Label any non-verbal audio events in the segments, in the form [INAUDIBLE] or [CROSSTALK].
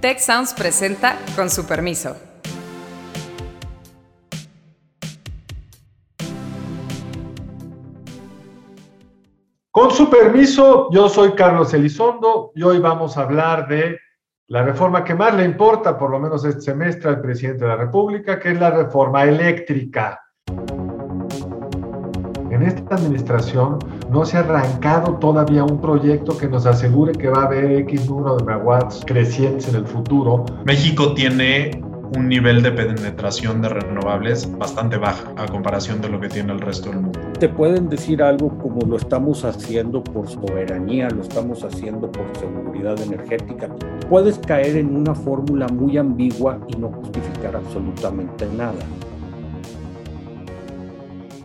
Tech Sounds presenta con su permiso. Con su permiso, yo soy Carlos Elizondo y hoy vamos a hablar de la reforma que más le importa, por lo menos este semestre, al presidente de la República, que es la reforma eléctrica. En esta administración no se ha arrancado todavía un proyecto que nos asegure que va a haber X número de megawatts crecientes en el futuro. México tiene un nivel de penetración de renovables bastante baja a comparación de lo que tiene el resto del mundo. Te pueden decir algo como lo estamos haciendo por soberanía, lo estamos haciendo por seguridad energética. Puedes caer en una fórmula muy ambigua y no justificar absolutamente nada.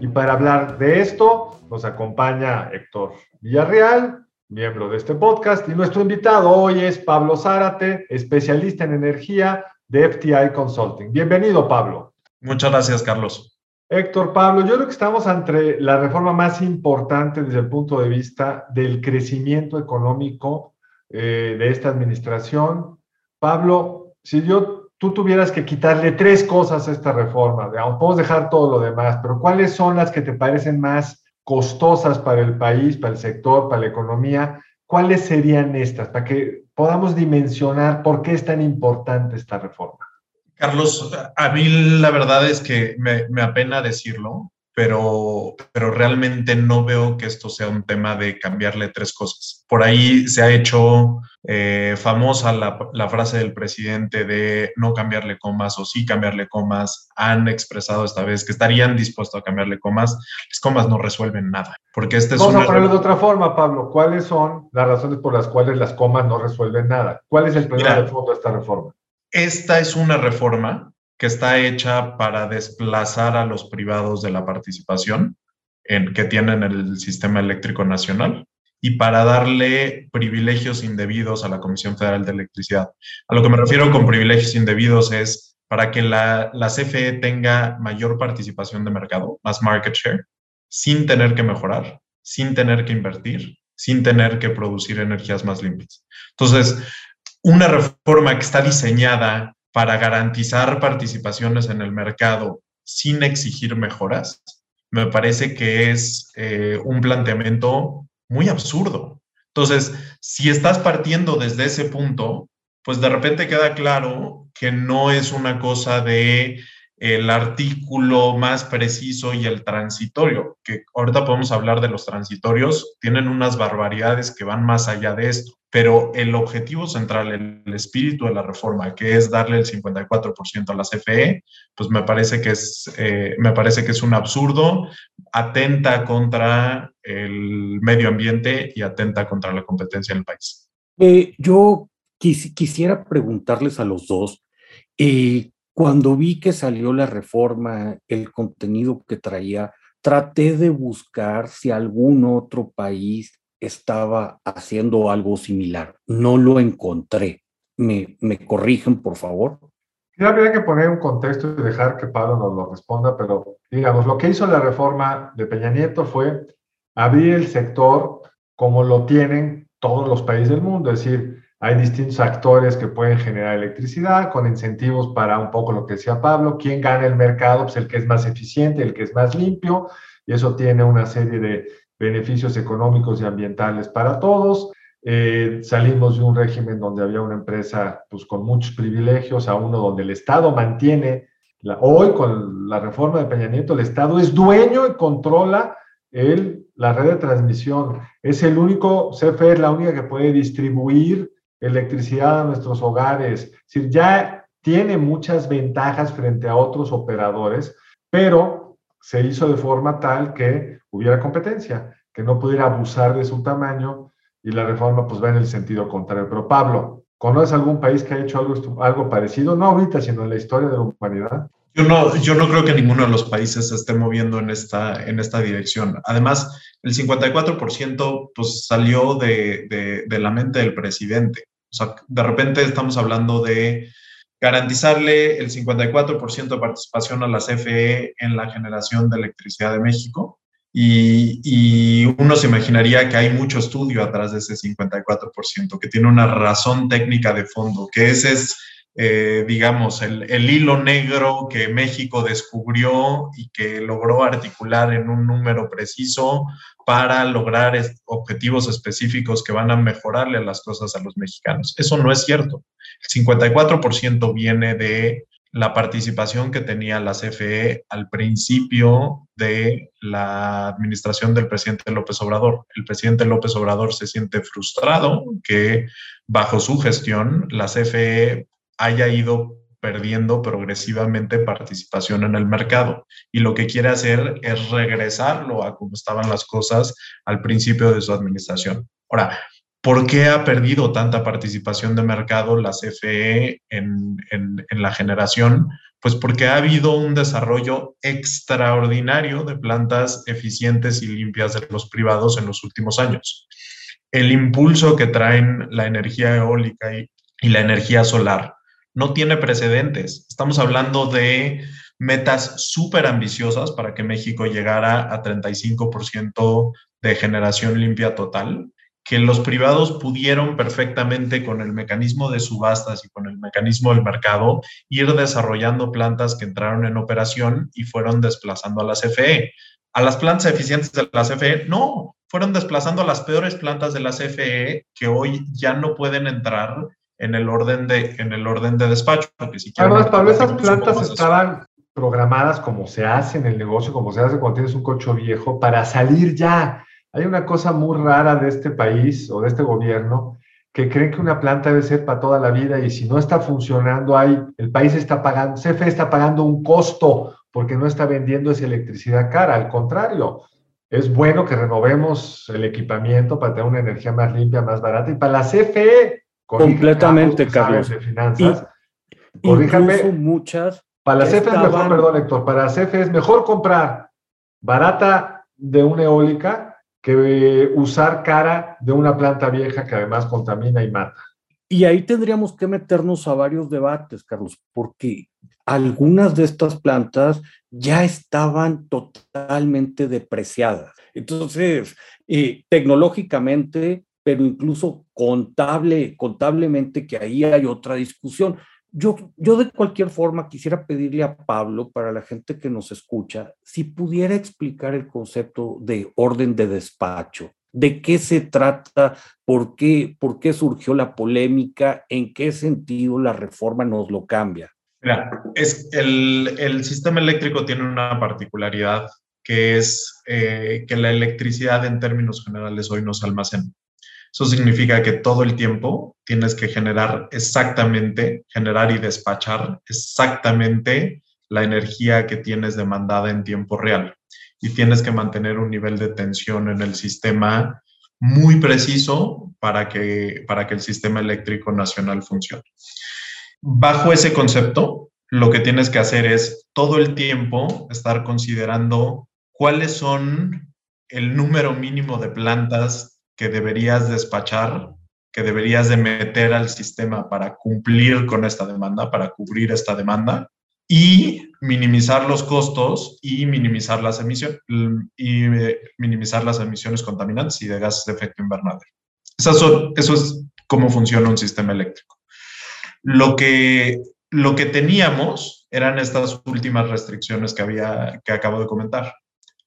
Y para hablar de esto, nos acompaña Héctor Villarreal, miembro de este podcast, y nuestro invitado hoy es Pablo Zárate, especialista en energía de FTI Consulting. Bienvenido, Pablo. Muchas gracias, Carlos. Héctor, Pablo, yo creo que estamos ante la reforma más importante desde el punto de vista del crecimiento económico eh, de esta administración. Pablo, si yo tú tuvieras que quitarle tres cosas a esta reforma, digamos, podemos dejar todo lo demás, pero ¿cuáles son las que te parecen más costosas para el país, para el sector, para la economía? ¿Cuáles serían estas para que podamos dimensionar por qué es tan importante esta reforma? Carlos, a mí la verdad es que me apena decirlo, pero, pero realmente no veo que esto sea un tema de cambiarle tres cosas. Por ahí se ha hecho eh, famosa la, la, frase del presidente de no cambiarle comas o sí cambiarle comas. Han expresado esta vez que estarían dispuestos a cambiarle comas. Las comas no resuelven nada. Porque este Vamos a ponerlo de otra forma, Pablo. ¿Cuáles son las razones por las cuales las comas no resuelven nada? ¿Cuál es el problema de fondo de esta reforma? Esta es una reforma que está hecha para desplazar a los privados de la participación en, que tienen el sistema eléctrico nacional y para darle privilegios indebidos a la Comisión Federal de Electricidad. A lo que me refiero con privilegios indebidos es para que la, la CFE tenga mayor participación de mercado, más market share, sin tener que mejorar, sin tener que invertir, sin tener que producir energías más limpias. Entonces, una reforma que está diseñada para garantizar participaciones en el mercado sin exigir mejoras, me parece que es eh, un planteamiento muy absurdo. Entonces, si estás partiendo desde ese punto, pues de repente queda claro que no es una cosa de el artículo más preciso y el transitorio, que ahorita podemos hablar de los transitorios, tienen unas barbaridades que van más allá de esto, pero el objetivo central, el, espíritu de la reforma, que es darle el 54% a la CFE, pues me parece que es, eh, me parece que es un absurdo, atenta contra el medio ambiente y atenta contra la competencia en el país. Eh, yo quis, quisiera preguntarles a los dos, eh, cuando vi que salió la reforma, el contenido que traía, traté de buscar si algún otro país estaba haciendo algo similar. No lo encontré. ¿Me, me corrigen, por favor? Sí, habría que poner un contexto y dejar que Pablo nos lo responda, pero digamos, lo que hizo la reforma de Peña Nieto fue abrir el sector como lo tienen todos los países del mundo, es decir, hay distintos actores que pueden generar electricidad con incentivos para un poco lo que decía Pablo. ¿Quién gana el mercado? Pues el que es más eficiente, el que es más limpio, y eso tiene una serie de beneficios económicos y ambientales para todos. Eh, salimos de un régimen donde había una empresa pues, con muchos privilegios a uno donde el Estado mantiene, hoy con la reforma de Peña Nieto, el Estado es dueño y controla el, la red de transmisión. Es el único, CFE es la única que puede distribuir electricidad a nuestros hogares. Es decir, ya tiene muchas ventajas frente a otros operadores, pero se hizo de forma tal que hubiera competencia, que no pudiera abusar de su tamaño y la reforma pues va en el sentido contrario. Pero Pablo, ¿conoces algún país que ha hecho algo, algo parecido? No ahorita, sino en la historia de la humanidad. Yo no, yo no creo que ninguno de los países se esté moviendo en esta, en esta dirección. Además, el 54% pues, salió de, de, de la mente del presidente. O sea, de repente estamos hablando de garantizarle el 54% de participación a la CFE en la generación de electricidad de México. Y, uno se imaginaría que hay mucho estudio atrás de ese 54%, que tiene una razón técnica de fondo, que ese es, eh, digamos, el, el, hilo negro que México descubrió y que logró articular en un número preciso para lograr objetivos específicos que van a mejorarle las cosas a los mexicanos. Eso no es cierto. El 54% viene de la participación que tenía la CFE al principio de la administración del presidente López Obrador. El presidente López Obrador se siente frustrado que bajo su gestión la CFE haya ido perdiendo progresivamente participación en el mercado y lo que quiere hacer es regresarlo a como estaban las cosas al principio de su administración. Ahora, ¿Por qué ha perdido tanta participación de mercado la CFE en, la generación? Pues porque ha habido un desarrollo extraordinario de plantas eficientes y limpias de los privados en los últimos años. El impulso que traen la energía eólica y, y la energía solar no tiene precedentes. Estamos hablando de metas súper ambiciosas para que México llegara a 35% de generación limpia total que los privados pudieron perfectamente con el mecanismo de subastas y con el mecanismo del mercado ir desarrollando plantas que entraron en operación y fueron desplazando a la CFE. A las plantas eficientes de la CFE, no, fueron desplazando a las peores plantas de la CFE que hoy ya no pueden entrar en el orden de, en el orden de despacho. Además, tal vez esas plantas estaban programadas como se hace en el negocio, como se hace cuando tienes un coche viejo, para salir ya hay una cosa muy rara de este país o de este gobierno que creen que una planta debe ser para toda la vida y si no está funcionando, hay, el país está pagando, CFE está pagando un costo porque no está vendiendo esa electricidad cara. Al contrario, es bueno que renovemos el equipamiento para tener una energía más limpia, más barata. Y para la CFE, completamente, Carlos. De finanzas, corríjame, muchas. Para la CFE es mejor, perdón, Héctor, para la CFE es mejor comprar barata de una eólica que usar cara de una planta vieja que además contamina y mata. Y ahí tendríamos que meternos a varios debates, Carlos, porque algunas de estas plantas ya estaban totalmente depreciadas. Entonces, eh, tecnológicamente, pero incluso contable, contablemente, que ahí hay otra discusión. Yo, yo de cualquier forma quisiera pedirle a Pablo, para la gente que nos escucha, si pudiera explicar el concepto de orden de despacho. ¿De qué se trata? ¿Por qué, por qué surgió la polémica? ¿En qué sentido la reforma nos lo cambia? Mira, es el, el sistema eléctrico tiene una particularidad que es eh, que la electricidad en términos generales hoy no se almacena. Eso significa que todo el tiempo tienes que generar exactamente, generar y despachar exactamente la energía que tienes demandada en tiempo real. Y tienes que mantener un nivel de tensión en el sistema muy preciso para que, para que el sistema eléctrico nacional funcione. Bajo ese concepto, lo que tienes que hacer es todo el tiempo estar considerando cuáles son el número mínimo de plantas que deberías despachar, que deberías de meter al sistema para cumplir con esta demanda, para cubrir esta demanda y minimizar los costos y minimizar las emisiones y eh, minimizar las emisiones contaminantes y de gases de efecto invernadero. Eso, eso es cómo funciona un sistema eléctrico. Lo que, lo que teníamos eran estas últimas restricciones que había que acabo de comentar.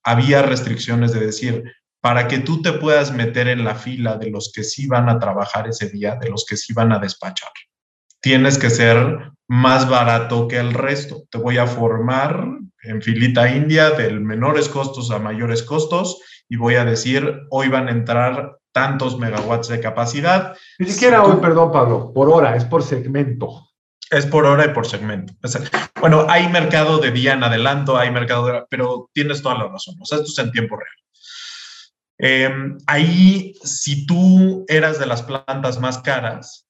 Había restricciones de decir, para que tú te puedas meter en la fila de los que sí van a trabajar ese día, de los que sí van a despachar. Tienes que ser más barato que el resto. Te voy a formar en filita india del menores costos a mayores costos y voy a decir, hoy van a entrar tantos megawatts de capacidad. Ni siquiera hoy, perdón Pablo, por hora, es por segmento. Es por hora y por segmento. Bueno, hay mercado de día en adelanto, hay mercado de... Pero tienes toda la razón. O sea, esto es en tiempo real. Em, ahí, si tú eras de las plantas más caras,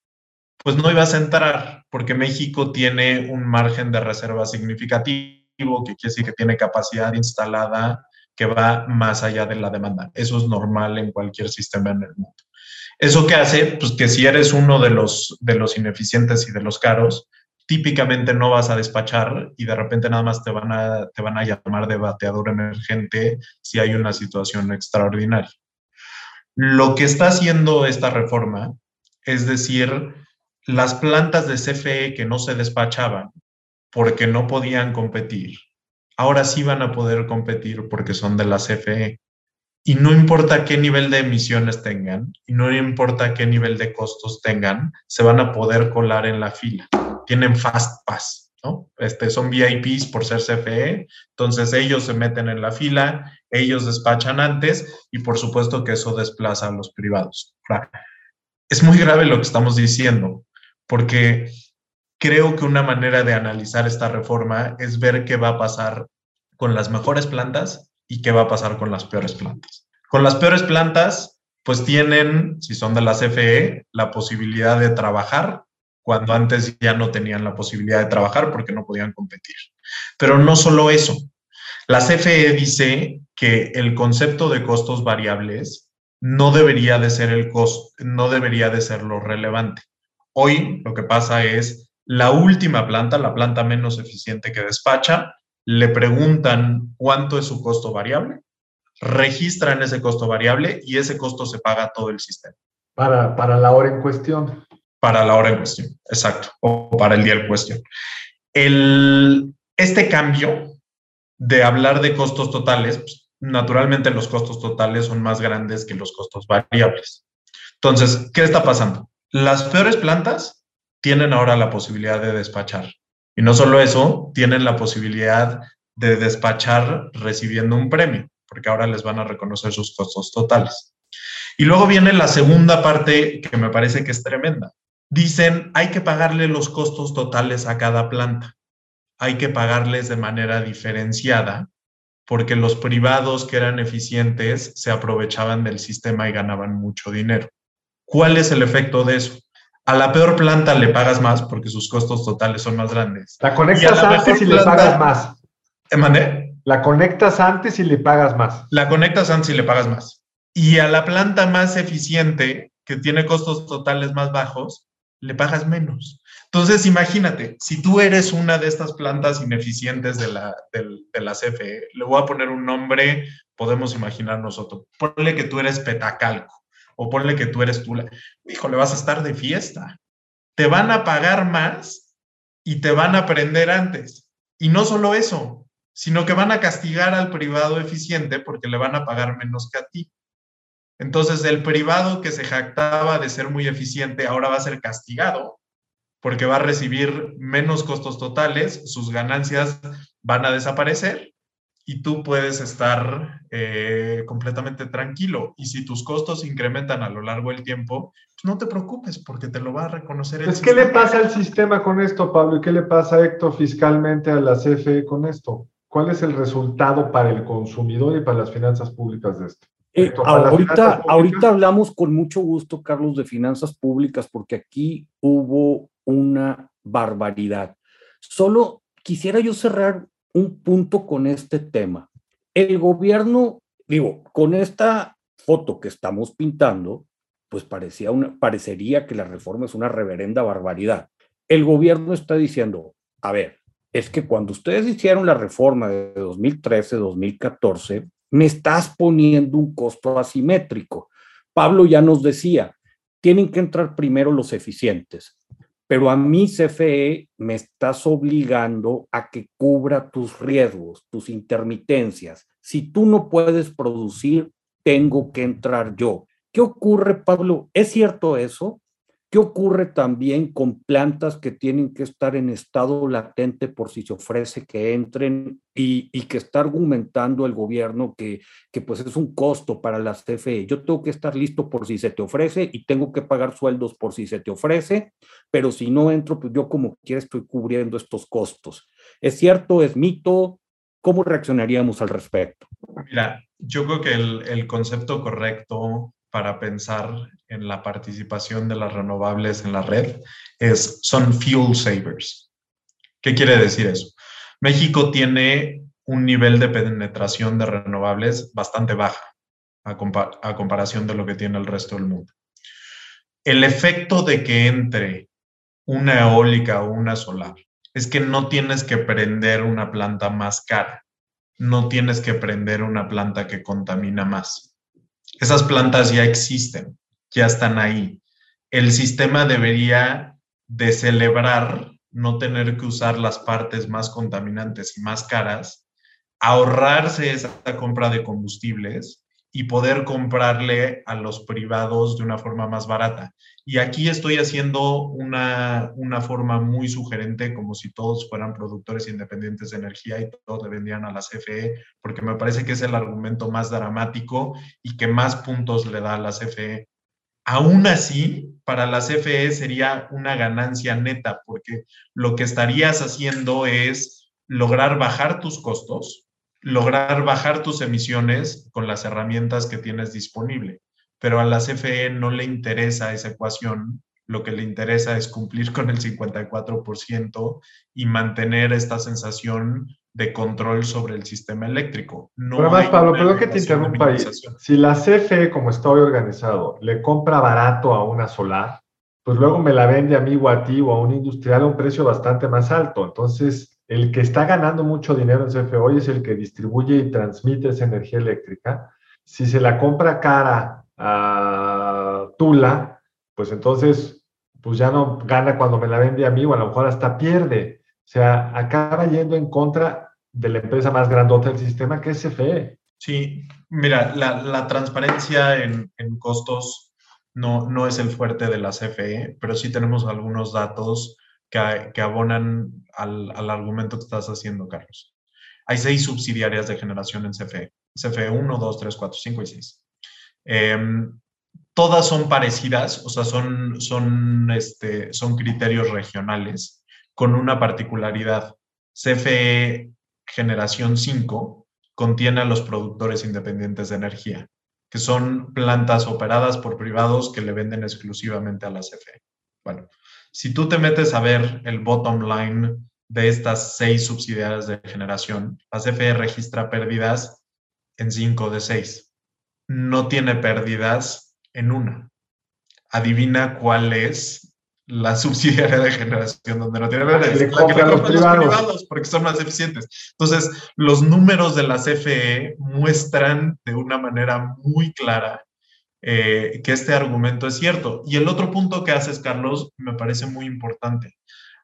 pues no ibas a entrar, porque México tiene un margen de reserva significativo, que quiere decir que tiene capacidad instalada que va más allá de la demanda. Eso es normal en cualquier sistema en el mundo. ¿Eso qué hace? Pues que si eres uno de los, de los ineficientes y de los caros, típicamente no vas a despachar y de repente nada más te van a, te van a llamar de bateador emergente si hay una situación extraordinaria. Lo que está haciendo esta reforma es decir, las plantas de CFE que no se despachaban porque no podían competir, ahora sí van a poder competir porque son de la CFE. Y no importa qué nivel de emisiones tengan, y no importa qué nivel de costos tengan, se van a poder colar en la fila. Tienen Fast Pass, ¿no? Este, son VIPs por ser CFE, entonces ellos se meten en la fila, ellos despachan antes y por supuesto que eso desplaza a los privados. Es muy grave lo que estamos diciendo, porque creo que una manera de analizar esta reforma es ver qué va a pasar con las mejores plantas y qué va a pasar con las peores plantas. Con las peores plantas, pues tienen, si son de la CFE, la posibilidad de trabajar cuando antes ya no tenían la posibilidad de trabajar porque no podían competir. Pero no solo eso. La CFE dice que el concepto de costos variables no debería de ser el costo, no debería de ser lo relevante. Hoy lo que pasa es la última planta, la planta menos eficiente que despacha, le preguntan cuánto es su costo variable, registran ese costo variable y ese costo se paga a todo el sistema. Para, para la hora en cuestión. Para la hora en cuestión, exacto, o para el día en cuestión. El, este cambio de hablar de costos totales, pues, naturalmente los costos totales son más grandes que los costos variables. Entonces, ¿qué está pasando? Las peores plantas tienen ahora la posibilidad de despachar y no solo eso, tienen la posibilidad de despachar recibiendo un premio, porque ahora les van a reconocer sus costos totales. Y luego viene la segunda parte que me parece que es tremenda. Dicen, hay que pagarle los costos totales a cada planta. Hay que pagarles de manera diferenciada, porque los privados que eran eficientes se aprovechaban del sistema y ganaban mucho dinero. ¿Cuál es el efecto de eso? A la peor planta le pagas más porque sus costos totales son más grandes. La conectas antes y le pagas más. ¿Eh, ¿Mandé? La conectas antes y le pagas más. La conectas antes y le pagas más. Y a la planta más eficiente, que tiene costos totales más bajos, le pagas menos. Entonces, imagínate, si tú eres una de estas plantas ineficientes de la, de la CFE, le voy a poner un nombre, podemos imaginar nosotros. Ponle que tú eres Petacalco o ponle que tú eres tú, hijo, le vas a estar de fiesta. Te van a pagar más y te van a prender antes. Y no solo eso, sino que van a castigar al privado eficiente porque le van a pagar menos que a ti. Entonces, el privado que se jactaba de ser muy eficiente ahora va a ser castigado porque va a recibir menos costos totales, sus ganancias van a desaparecer y tú puedes estar eh, completamente tranquilo. Y si tus costos incrementan a lo largo del tiempo, pues no te preocupes porque te lo va a reconocer el ¿Qué le pasa al sistema con esto, Pablo? ¿Y qué le pasa, Héctor, fiscalmente a la CFE con esto? ¿Cuál es el resultado para el consumidor y para las finanzas públicas de esto? Eh, ahorita, ahorita hablamos con mucho gusto, Carlos, de finanzas públicas, porque aquí hubo una barbaridad. Solo quisiera yo cerrar un punto con este tema. El gobierno, digo, con esta foto que estamos pintando, pues parecía una, parecería que la reforma es una reverenda barbaridad. El gobierno está diciendo, a ver, es que cuando ustedes hicieron la reforma de 2013-2014, me estás poniendo un costo asimétrico. Pablo ya nos decía, tienen que entrar primero los eficientes pero a mí CFE me estás obligando a que cubra tus riesgos, tus intermitencias. Si tú no puedes producir, tengo que entrar yo. ¿Qué ocurre, Pablo? ¿Es cierto eso? ¿Qué ocurre también con plantas que tienen que estar en estado latente por si se ofrece que entren y, que está argumentando el gobierno que, que pues es un costo para las CFE? Yo tengo que estar listo por si se te ofrece y tengo que pagar sueldos por si se te ofrece, pero si no entro, pues yo como quiera estoy cubriendo estos costos. ¿Es cierto? ¿Es mito? ¿Cómo reaccionaríamos al respecto? Mira, yo creo que el, el concepto correcto para pensar en la participación de las renovables en la red es, son fuel savers. ¿Qué quiere decir eso? México tiene un nivel de penetración de renovables bastante baja a, a comparación de lo que tiene el resto del mundo. El efecto de que entre una eólica o una solar es que no tienes que prender una planta más cara, no tienes que prender una planta que contamina más. Esas plantas ya existen, ya están ahí. El sistema debería de celebrar no tener que usar las partes más contaminantes y más caras, ahorrarse esa compra de combustibles y poder comprarle a los privados de una forma más barata. Y aquí estoy haciendo una, una forma muy sugerente, como si todos fueran productores independientes de energía y todos le vendían a la CFE, porque me parece que es el argumento más dramático y que más puntos le da a la CFE. Aún así, para la CFE sería una ganancia neta, porque lo que estarías haciendo es lograr bajar tus costos, lograr bajar tus emisiones con las herramientas que tienes disponible. Pero a la CFE no le interesa esa ecuación, lo que le interesa es cumplir con el 54% y mantener esta sensación de control sobre el sistema eléctrico. No pero además, Pablo, perdón que te interrumpa ahí. Si la CFE, como está hoy organizado, le compra barato a una solar, pues luego me la vende a mí o a ti o a un industrial a un precio bastante más alto. Entonces, el que está ganando mucho dinero en CFE hoy es el que distribuye y transmite esa energía eléctrica. Si se la compra cara a Tula, pues entonces, pues ya no gana cuando me la vende a mí o a lo mejor hasta pierde. O sea, acaba yendo en contra de la empresa más grandota del sistema, que es CFE. Sí, mira, la, transparencia en, costos no, no es el fuerte de la CFE, pero sí tenemos algunos datos que, abonan al, argumento que estás haciendo, Carlos. Hay seis subsidiarias de generación en CFE. CFE 1, 2, 3, 4, 5 y 6. Em, todas son parecidas, o sea, son, son, este, son criterios regionales con una particularidad. CFE generación 5 contiene a los productores independientes de energía, que son plantas operadas por privados que le venden exclusivamente a la CFE. Bueno, si tú te metes a ver el bottom line de estas seis subsidiarias de generación, la CFE registra pérdidas en 5 de 6. No tiene pérdidas en una. Adivina cuál es la [LAUGHS] subsidiaria de generación donde no tiene verde, la que le los privados. porque son más eficientes. Entonces, los números de la CFE muestran de una manera muy clara eh, que este argumento es cierto. Y el otro punto que haces, Carlos, me parece muy importante.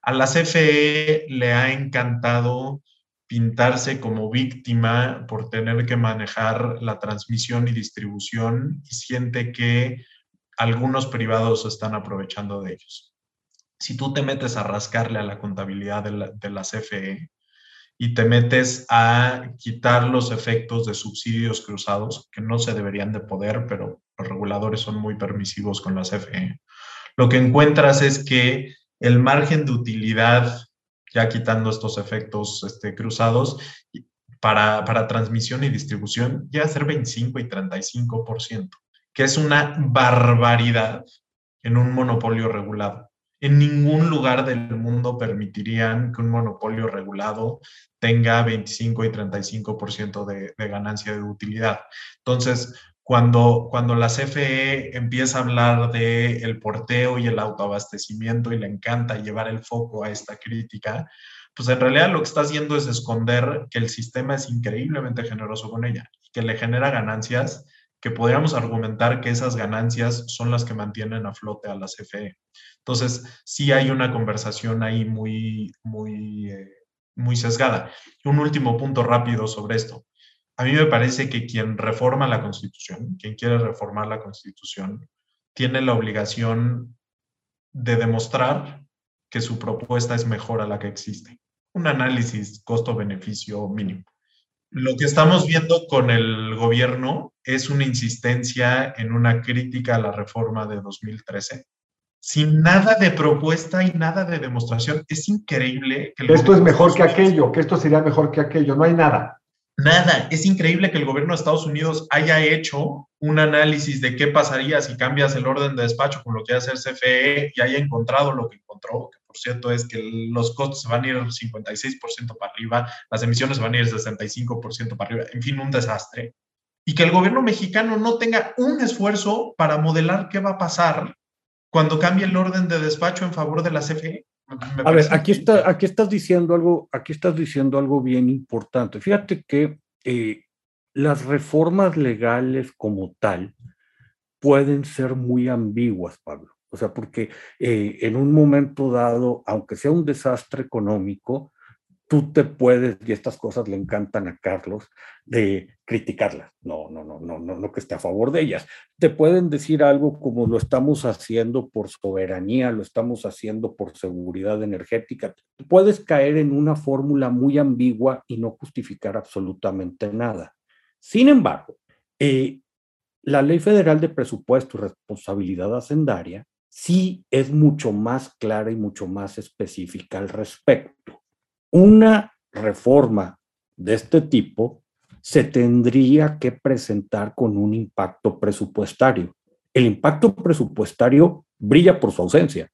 A la CFE le ha encantado pintarse como víctima por tener que manejar la transmisión y distribución y siente que algunos privados están aprovechando de ellos si tú te metes a rascarle a la contabilidad de la, CFE y te metes a quitar los efectos de subsidios cruzados, que no se deberían de poder, pero los reguladores son muy permisivos con la CFE, lo que encuentras es que el margen de utilidad, ya quitando estos efectos este, cruzados, para, para transmisión y distribución, llega a ser 25 y 35%, que es una barbaridad en un monopolio regulado en ningún lugar del mundo permitirían que un monopolio regulado tenga 25 y 35% de, de ganancia de utilidad. Entonces, cuando, cuando la CFE empieza a hablar de el porteo y el autoabastecimiento y le encanta llevar el foco a esta crítica, pues en realidad lo que está haciendo es esconder que el sistema es increíblemente generoso con ella que le genera ganancias que podríamos argumentar que esas ganancias son las que mantienen a flote a la CFE. Entonces, sí hay una conversación ahí muy, muy, eh, muy sesgada. Un último punto rápido sobre esto. A mí me parece que quien reforma la Constitución, quien quiere reformar la Constitución, tiene la obligación de demostrar que su propuesta es mejor a la que existe. Un análisis costo-beneficio mínimo. Lo que estamos viendo con el gobierno es una insistencia en una crítica a la reforma de 2013, sin nada de propuesta y nada de demostración. Es increíble que... esto es mejor que aquello, que esto sería mejor que aquello, no hay nada. Nada, es increíble que el gobierno de Estados Unidos haya hecho un análisis de qué pasaría si cambias el orden de despacho con lo que hace el CFE y haya encontrado lo que encontró, por cierto, es que los costos se van a ir 56% para arriba, las emisiones van a ir 65% para arriba, en fin, un desastre. Y que el gobierno mexicano no tenga un esfuerzo para modelar qué va a pasar cuando cambia el orden de despacho en favor de la CFE. a ver, aquí, está, aquí estás diciendo algo, aquí estás diciendo algo bien importante. Fíjate que eh, las reformas legales como tal pueden ser muy ambiguas, Pablo. O sea, porque eh, en un momento dado, aunque sea un desastre económico, tú te puedes, y estas cosas le encantan a Carlos, de criticarlas. No, no, no, no, no, no que esté a favor de ellas. Te pueden decir algo como lo estamos haciendo por soberanía, lo estamos haciendo por seguridad energética. Puedes caer en una fórmula muy ambigua y no justificar absolutamente nada. Sin embargo, eh, la Ley Federal de Presupuesto y Responsabilidad Hacendaria sí es mucho más clara y mucho más específica al respecto una reforma de este tipo se tendría que presentar con un impacto presupuestario. El impacto presupuestario brilla por su ausencia.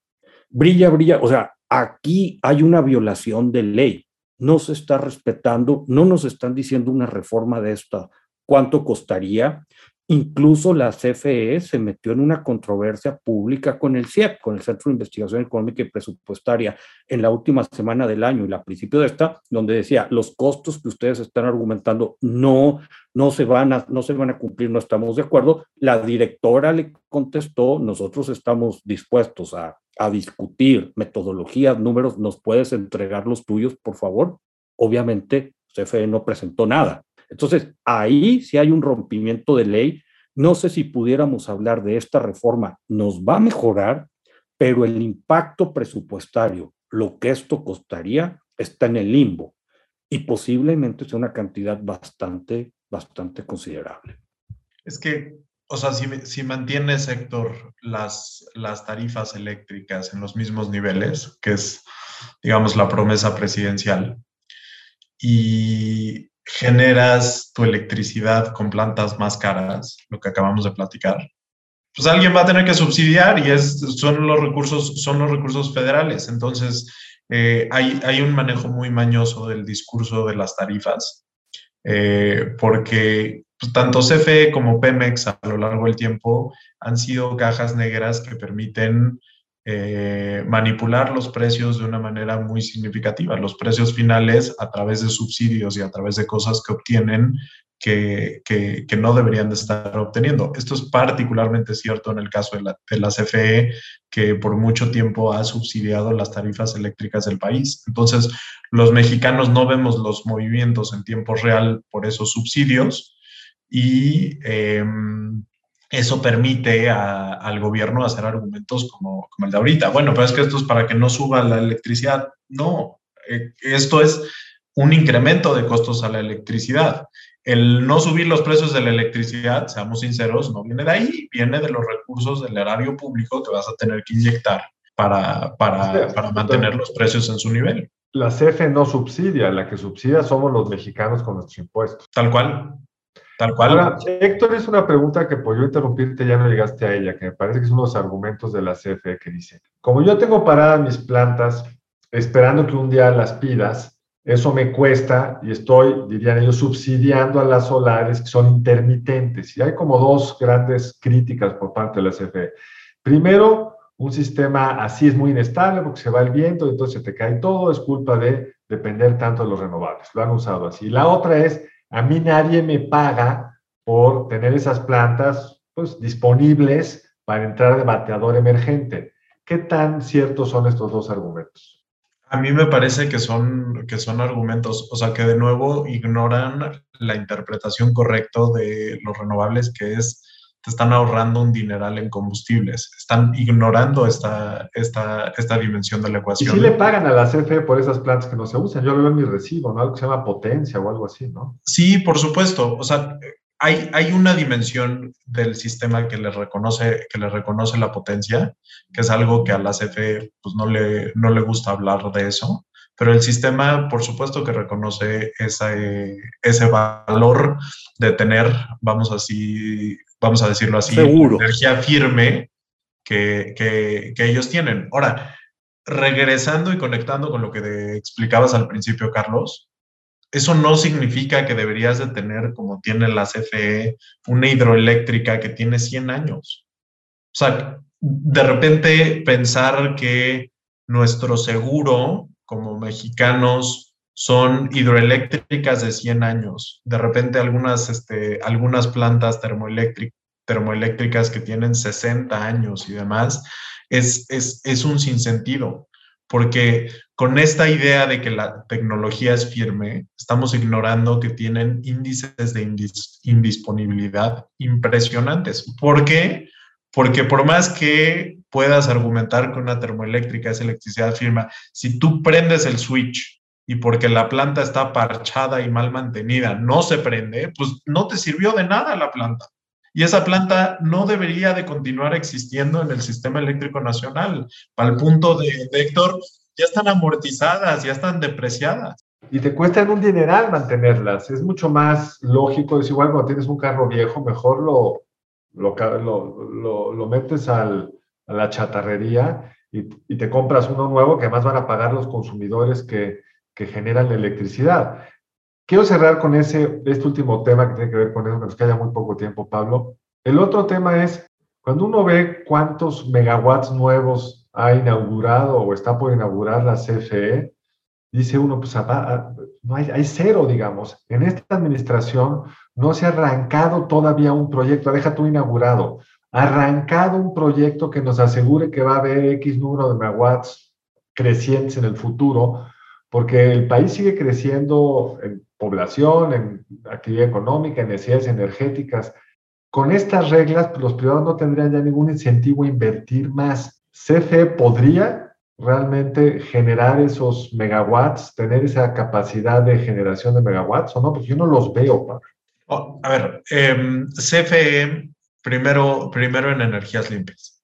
Brilla, brilla, o sea, aquí hay una violación de ley. No se está respetando, no nos están diciendo una reforma de esta. ¿Cuánto costaría? Incluso la CFE se metió en una controversia pública con el CIEP, con el Centro de Investigación Económica y Presupuestaria, en la última semana del año y la principio de esta, donde decía, los costos que ustedes están argumentando no, no, se van a, no se van a cumplir, no estamos de acuerdo. La directora le contestó, nosotros estamos dispuestos a, a discutir metodologías, números, ¿nos puedes entregar los tuyos, por favor? Obviamente, CFE no presentó nada. Entonces, ahí si hay un rompimiento de ley. No sé si pudiéramos hablar de esta reforma, nos va a mejorar, pero el impacto presupuestario, lo que esto costaría, está en el limbo y posiblemente sea una cantidad bastante, bastante considerable. Es que, o sea, si, si mantiene sector las, las tarifas eléctricas en los mismos niveles, que es, digamos, la promesa presidencial, y generas tu electricidad con plantas más caras, lo que acabamos de platicar, pues alguien va a tener que subsidiar y es, son, los recursos, son los recursos federales. Entonces, eh, hay, hay, un manejo muy mañoso del discurso de las tarifas, eh, porque pues, tanto CFE como Pemex a lo largo del tiempo han sido cajas negras que permiten eh, manipular los precios de una manera muy significativa. Los precios finales a través de subsidios y a través de cosas que obtienen que, que, no deberían de estar obteniendo. Esto es particularmente cierto en el caso de la, CFE, que por mucho tiempo ha subsidiado las tarifas eléctricas del país. Entonces, los mexicanos no vemos los movimientos en tiempo real por esos subsidios y... Eh, eso permite al gobierno hacer argumentos como, como, el de ahorita. Bueno, pero es que esto es para que no suba la electricidad. No, eh, esto es un incremento de costos a la electricidad. El no subir los precios de la electricidad, seamos sinceros, no viene de ahí, viene de los recursos del erario público que vas a tener que inyectar para, para, para mantener los precios en su nivel. La CFE no subsidia, la que subsidia somos los mexicanos con nuestros impuestos. Tal cual. Ahora, Héctor, es una pregunta que por yo interrumpirte ya no llegaste a ella, que me parece que es los argumentos de la CFE que dice, como yo tengo paradas mis plantas esperando que un día las pidas, eso me cuesta y estoy, dirían ellos, subsidiando a las solares que son intermitentes. Y hay como dos grandes críticas por parte de la CFE. Primero, un sistema así es muy inestable porque se va el viento entonces se te cae todo, es culpa de depender tanto de los renovables. Lo han usado así. La otra es a mí nadie me paga por tener esas plantas pues, disponibles para entrar de bateador emergente. ¿Qué tan ciertos son estos dos argumentos? A mí me parece que son, que son argumentos, o sea, que de nuevo ignoran la interpretación correcta de los renovables, que es te están ahorrando un dineral en combustibles. Están ignorando esta, esta, esta dimensión de la ecuación. Y si le pagan a la CFE por esas plantas que no se usan. Yo lo veo en mi recibo, ¿no? Algo que se llama potencia o algo así, ¿no? Sí, por supuesto. O sea, hay, hay una dimensión del sistema que le reconoce, que le reconoce la potencia, que es algo que a la CFE pues, no, le, no le gusta hablar de eso. Pero el sistema, por supuesto que reconoce ese, ese valor de tener, vamos así, vamos a decirlo así, energía firme que, que, que, ellos tienen. Ahora, regresando y conectando con lo que te explicabas al principio, Carlos, eso no significa que deberías de tener, como tiene la CFE, una hidroeléctrica que tiene 100 años. O sea, de repente pensar que nuestro seguro como mexicanos son hidroeléctricas de 100 años. De repente algunas, este, algunas plantas termoeléctricas que tienen 60 años y demás, es, es, es un sinsentido, porque con esta idea de que la tecnología es firme, estamos ignorando que tienen índices de indisponibilidad impresionantes. ¿Por qué? Porque por más que puedas argumentar que una termoeléctrica es electricidad firme, si tú prendes el switch y porque la planta está parchada y mal mantenida no se prende, pues no te sirvió de nada la planta. Y esa planta no debería de continuar existiendo en el sistema eléctrico nacional. Al punto de, de Héctor, ya están amortizadas, ya están depreciadas. Y te cuestan un dineral mantenerlas. Es mucho más lógico, es igual cuando tienes un carro viejo, mejor lo, lo, lo, metes al, a la chatarrería y, y, te compras uno nuevo que además van a pagar los consumidores que, que generan la electricidad. Quiero cerrar con ese, este último tema que tiene que ver con eso, que nos muy poco tiempo, Pablo. El otro tema es, cuando uno ve cuántos megawatts nuevos ha inaugurado o está por inaugurar la CFE, dice uno, pues no hay, hay, cero, digamos. En esta administración no se ha arrancado todavía un proyecto, deja tú inaugurado, arrancado un proyecto que nos asegure que va a haber X número de megawatts crecientes en el futuro, porque el país sigue creciendo en población, en actividad económica, en necesidades energéticas. Con estas reglas, pues, los privados no tendrían ya ningún incentivo a invertir más. CFE podría realmente generar esos megawatts, tener esa capacidad de generación de megawatts o no, porque yo no los veo, Pablo. Oh, a ver, em, CFE, primero, primero en energías limpias.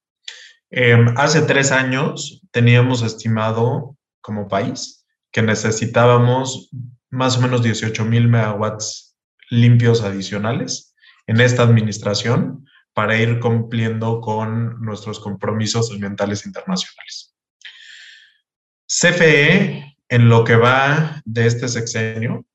Em, hace tres años teníamos estimado como país que necesitábamos más o menos 18 mil megawatts limpios adicionales en esta administración para ir cumpliendo con nuestros compromisos ambientales internacionales. CFE, en lo que va de este sexenio,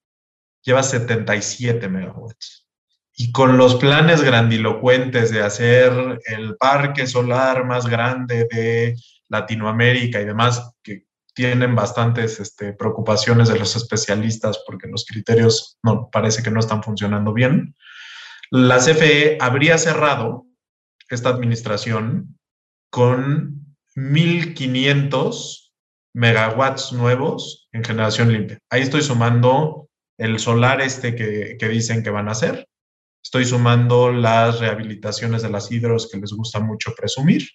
lleva 77 megawatts. Y con los planes grandilocuentes de hacer el parque solar más grande de Latinoamérica y demás, que tienen bastantes este, preocupaciones de los especialistas porque los criterios no, parece que no están funcionando bien, la CFE habría cerrado esta administración con 1.500 megawatts nuevos en generación limpia. Ahí estoy sumando el solar este que, dicen que van a hacer. Estoy sumando las rehabilitaciones de las hidros que les gusta mucho presumir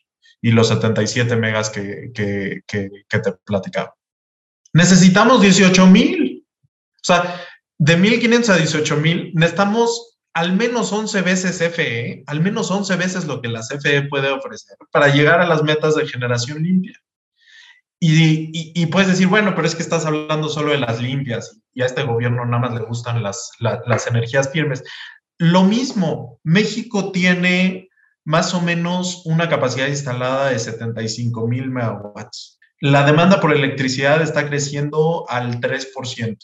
y los 77 megas que, que, que te platicaba. Necesitamos 18 mil. O sea, de 1.500 a 18 mil, necesitamos al menos 11 veces CFE, al menos 11 veces lo que la CFE puede ofrecer para llegar a las metas de generación limpia. Y, puedes decir, bueno, pero es que estás hablando solo de las limpias y a este gobierno nada más le gustan las, las energías firmes. Lo mismo, México tiene más o menos una capacidad instalada de 75 mil megawatts. La demanda por electricidad está creciendo al 3%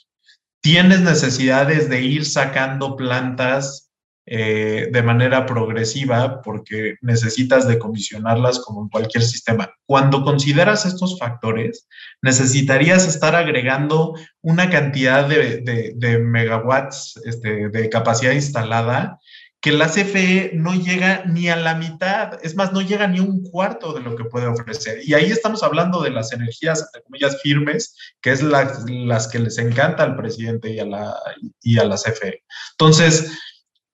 tienes necesidades de ir sacando plantas eh, de manera progresiva porque necesitas decomisionarlas como en cualquier sistema. Cuando consideras estos factores, necesitarías estar agregando una cantidad de, megawatts este, de capacidad instalada que la CFE no llega ni a la mitad, es más, no llega ni un cuarto de lo que puede ofrecer. Y ahí estamos hablando de las energías, entre comillas, firmes, que es las que les encanta al presidente y a, la, y a la CFE. Entonces,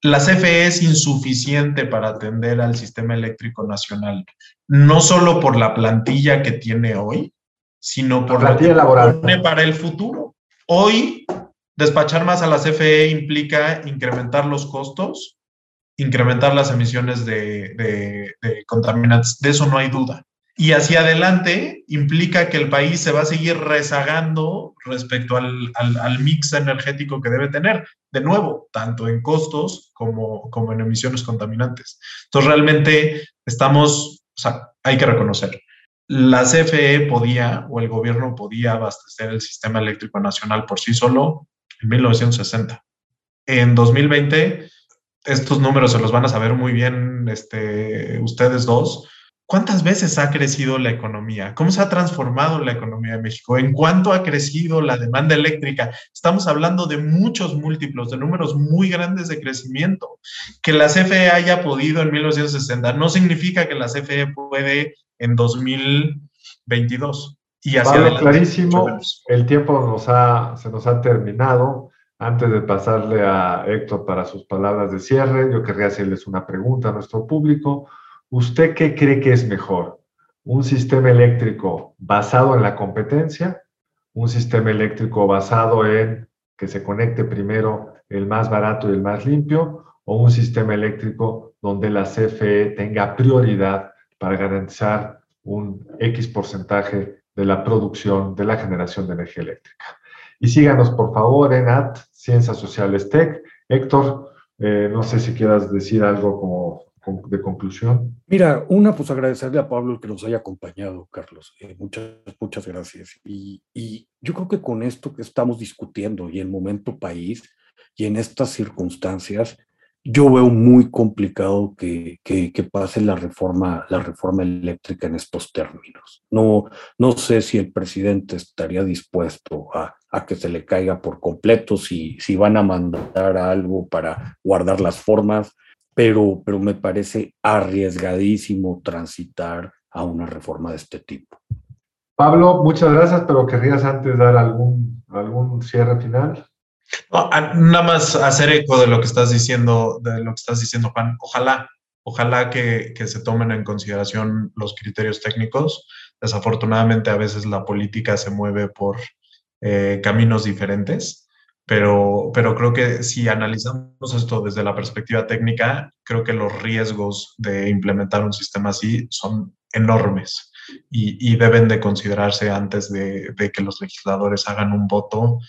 la CFE es insuficiente para atender al sistema eléctrico nacional, no solo por la plantilla que tiene hoy, sino por la plantilla laboral para el futuro. Hoy, despachar más a la CFE implica incrementar los costos, incrementar las emisiones de, contaminantes. De eso no hay duda. Y hacia adelante implica que el país se va a seguir rezagando respecto al, mix energético que debe tener, de nuevo, tanto en costos como, como en emisiones contaminantes. Entonces, realmente estamos, o sea, hay que reconocer, la CFE podía o el gobierno podía abastecer el sistema eléctrico nacional por sí solo en 1960. En 2020 estos números se los van a saber muy bien este, ustedes dos. ¿Cuántas veces ha crecido la economía? ¿Cómo se ha transformado la economía de México? ¿En cuánto ha crecido la demanda eléctrica? Estamos hablando de muchos múltiplos, de números muy grandes de crecimiento. Que la CFE haya podido en 1960 no significa que la CFE puede en 2022. Y hacia clarísimo, el tiempo nos ha, se nos ha terminado. Antes de pasarle a Héctor para sus palabras de cierre, yo querría hacerles una pregunta a nuestro público. ¿Usted qué cree que es mejor? ¿Un sistema eléctrico basado en la competencia? ¿Un sistema eléctrico basado en que se conecte primero el más barato y el más limpio? ¿O un sistema eléctrico donde la CFE tenga prioridad para garantizar un X porcentaje de la producción de la generación de energía eléctrica? Y síganos, por favor, en AT Ciencias Sociales Tech. Héctor, eh, no sé si quieras decir algo como de conclusión? Mira, una, pues agradecerle a Pablo el que nos haya acompañado, Carlos. Eh, muchas, muchas gracias. Y, y, yo creo que con esto que estamos discutiendo y el momento país y en estas circunstancias, yo veo muy complicado que, que, que, pase la reforma, la reforma eléctrica en estos términos. No, no sé si el presidente estaría dispuesto a, a que se le caiga por completo, si, si van a mandar algo para guardar las formas pero, pero me parece arriesgadísimo transitar a una reforma de este tipo. Pablo, muchas gracias, pero querrías antes dar algún, algún cierre final. Nada más hacer eco de lo que estás diciendo, de lo que estás diciendo, Juan. Ojalá, ojalá que, se tomen en consideración los criterios técnicos. Desafortunadamente, a veces la política se mueve por eh, caminos diferentes pero, pero creo que si analizamos esto desde la perspectiva técnica, creo que los riesgos de implementar un sistema así son enormes y, deben de considerarse antes de, que los legisladores hagan un voto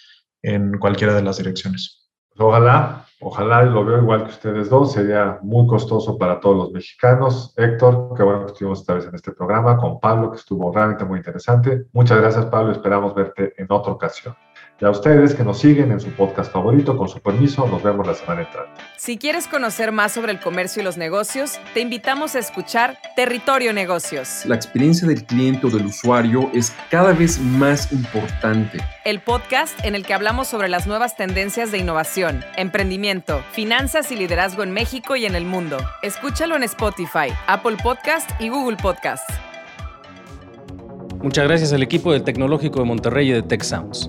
en cualquiera de las direcciones. Ojalá, ojalá lo veo igual que ustedes dos, sería muy costoso para todos los mexicanos. Héctor, qué bueno que estuvimos esta vez en este programa, con Pablo, que estuvo realmente muy interesante. Muchas gracias, Pablo, esperamos verte en otra ocasión. Y a ustedes que nos siguen en su podcast favorito, con su permiso, nos vemos la semana entrante. Si quieres conocer más sobre el comercio y los negocios, te invitamos a escuchar Territorio Negocios. La experiencia del cliente o del usuario es cada vez más importante. El podcast en el que hablamos sobre las nuevas tendencias de innovación, emprendimiento, finanzas y liderazgo en México y en el mundo. Escúchalo en Spotify, Apple Podcast y Google Podcast. Muchas gracias al equipo del Tecnológico de Monterrey y de Tech Sounds.